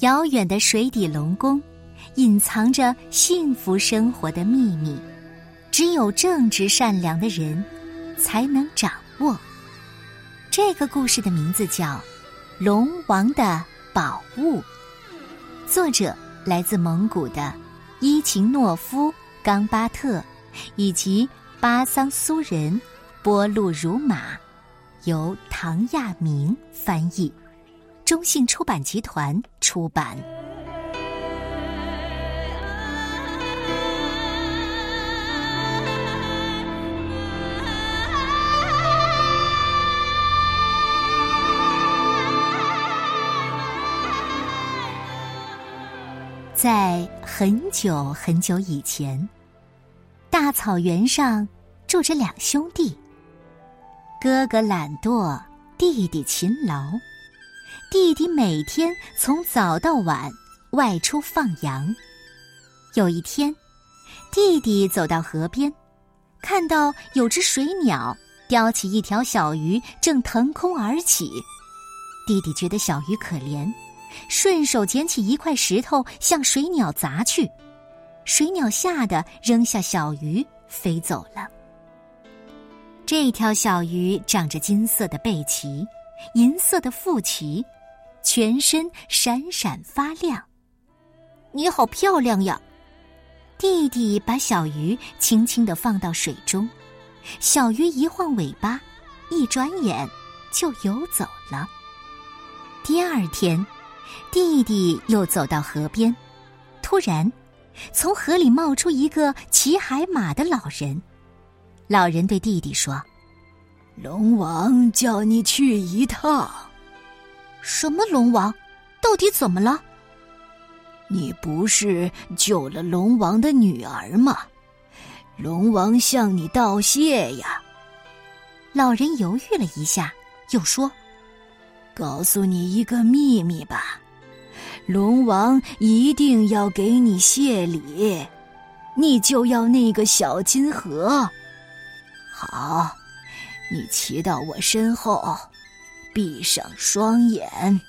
遥远的水底龙宫，隐藏着幸福生活的秘密，只有正直善良的人，才能掌握。这个故事的名字叫《龙王的宝物》，作者来自蒙古的伊琴诺夫·冈巴特，以及巴桑苏人波路如马，由唐亚明翻译，中信出版集团出版。在很久很久以前，大草原上住着两兄弟。哥哥懒惰，弟弟勤劳。弟弟每天从早到晚外出放羊。有一天，弟弟走到河边，看到有只水鸟叼起一条小鱼，正腾空而起。弟弟觉得小鱼可怜。顺手捡起一块石头向水鸟砸去，水鸟吓得扔下小鱼飞走了。这条小鱼长着金色的背鳍，银色的腹鳍，全身闪闪发亮。你好漂亮呀！弟弟把小鱼轻轻的放到水中，小鱼一晃尾巴，一转眼就游走了。第二天。弟弟又走到河边，突然，从河里冒出一个骑海马的老人。老人对弟弟说：“龙王叫你去一趟。”“什么龙王？到底怎么了？”“你不是救了龙王的女儿吗？龙王向你道谢呀。”老人犹豫了一下，又说。告诉你一个秘密吧，龙王一定要给你谢礼，你就要那个小金盒。好，你骑到我身后，闭上双眼。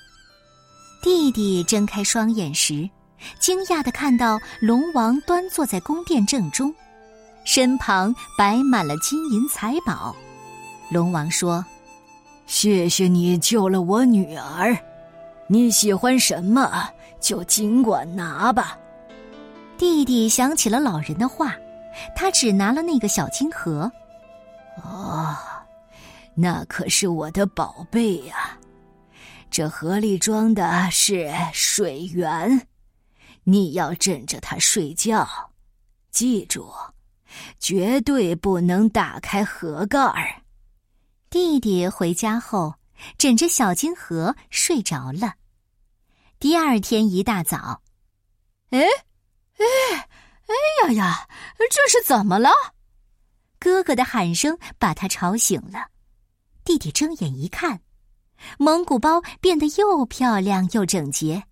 弟弟睁开双眼时，惊讶的看到龙王端坐在宫殿正中，身旁摆满了金银财宝。龙王说。谢谢你救了我女儿，你喜欢什么就尽管拿吧。弟弟想起了老人的话，他只拿了那个小金盒。哦，那可是我的宝贝呀！这盒里装的是水源，你要枕着它睡觉，记住，绝对不能打开盒盖儿。弟弟回家后，枕着小金盒睡着了。第二天一大早，哎，哎，哎呀呀，这是怎么了？哥哥的喊声把他吵醒了。弟弟睁眼一看，蒙古包变得又漂亮又整洁，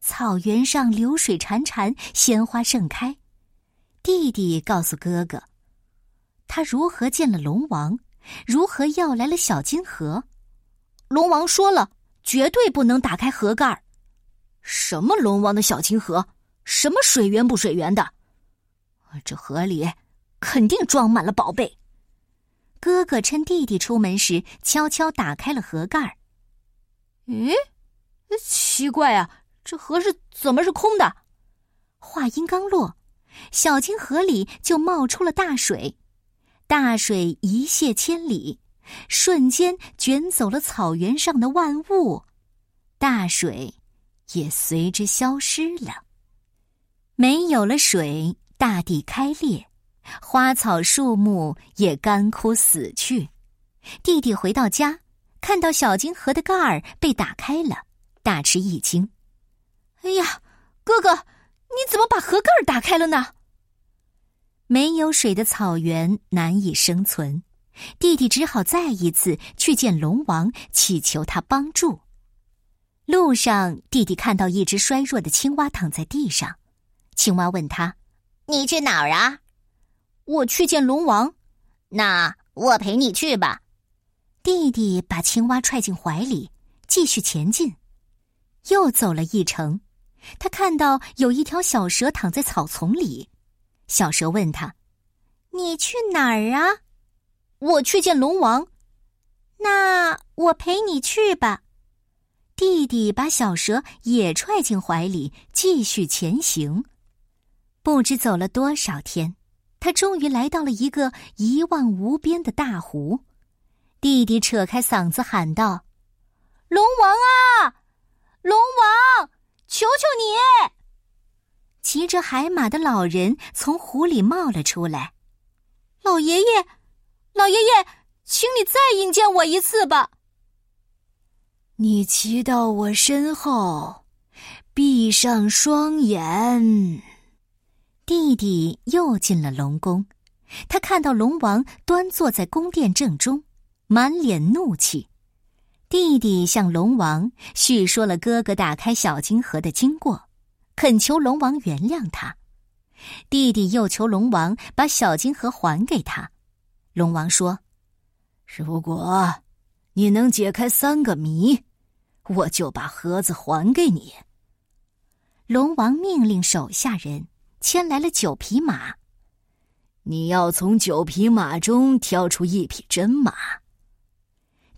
草原上流水潺潺，鲜花盛开。弟弟告诉哥哥，他如何见了龙王。如何要来了小金盒？龙王说了，绝对不能打开盒盖。什么龙王的小金盒？什么水源不水源的？这盒里肯定装满了宝贝。哥哥趁弟弟出门时，悄悄打开了盒盖儿。咦，奇怪啊，这盒是怎么是空的？话音刚落，小金盒里就冒出了大水。大水一泻千里，瞬间卷走了草原上的万物，大水也随之消失了。没有了水，大地开裂，花草树木也干枯死去。弟弟回到家，看到小金河的盖儿被打开了，大吃一惊：“哎呀，哥哥，你怎么把河盖儿打开了呢？”没有水的草原难以生存，弟弟只好再一次去见龙王，祈求他帮助。路上，弟弟看到一只衰弱的青蛙躺在地上，青蛙问他：“你去哪儿啊？”“我去见龙王。”“那我陪你去吧。”弟弟把青蛙踹进怀里，继续前进。又走了一程，他看到有一条小蛇躺在草丛里。小蛇问他：“你去哪儿啊？”“我去见龙王。”“那我陪你去吧。”弟弟把小蛇也踹进怀里，继续前行。不知走了多少天，他终于来到了一个一望无边的大湖。弟弟扯开嗓子喊道：“龙王啊，龙王，求求你！”骑着海马的老人从湖里冒了出来。“老爷爷，老爷爷，请你再引荐我一次吧。”你骑到我身后，闭上双眼。弟弟又进了龙宫，他看到龙王端坐在宫殿正中，满脸怒气。弟弟向龙王叙说了哥哥打开小金盒的经过，恳求龙王原谅他。弟弟又求龙王把小金盒还给他。龙王说：“如果……”你能解开三个谜，我就把盒子还给你。龙王命令手下人牵来了九匹马，你要从九匹马中挑出一匹真马。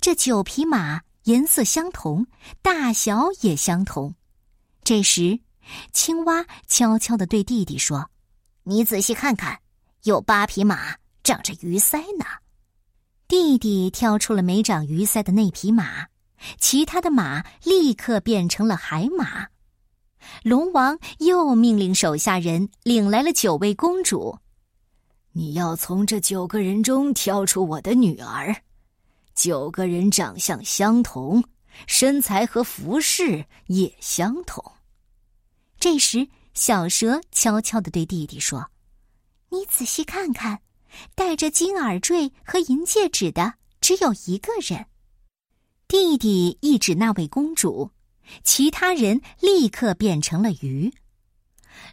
这九匹马颜色相同，大小也相同。这时，青蛙悄悄的对弟弟说：“你仔细看看，有八匹马长着鱼鳃呢。”弟弟挑出了没长鱼鳃的那匹马，其他的马立刻变成了海马。龙王又命令手下人领来了九位公主，你要从这九个人中挑出我的女儿。九个人长相相同，身材和服饰也相同。这时，小蛇悄悄地对弟弟说：“你仔细看看。”戴着金耳坠和银戒指的只有一个人。弟弟一指那位公主，其他人立刻变成了鱼。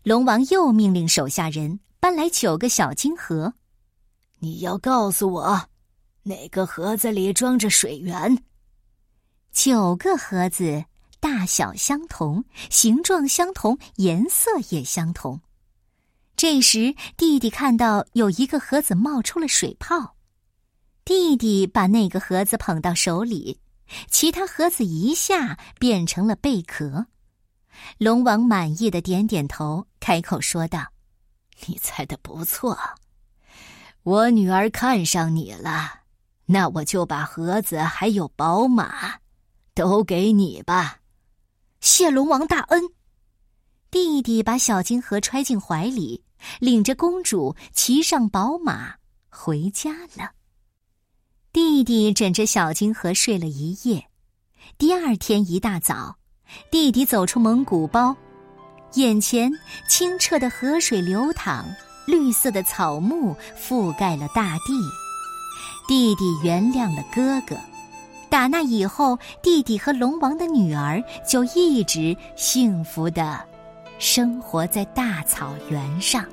龙王又命令手下人搬来九个小金盒，你要告诉我，哪个盒子里装着水源？九个盒子大小相同，形状相同，颜色也相同。这时，弟弟看到有一个盒子冒出了水泡，弟弟把那个盒子捧到手里，其他盒子一下变成了贝壳。龙王满意的点点头，开口说道：“你猜的不错，我女儿看上你了，那我就把盒子还有宝马都给你吧，谢龙王大恩。”弟弟把小金盒揣进怀里。领着公主骑上宝马回家了。弟弟枕着小金盒睡了一夜。第二天一大早，弟弟走出蒙古包，眼前清澈的河水流淌，绿色的草木覆盖了大地。弟弟原谅了哥哥。打那以后，弟弟和龙王的女儿就一直幸福的。生活在大草原上。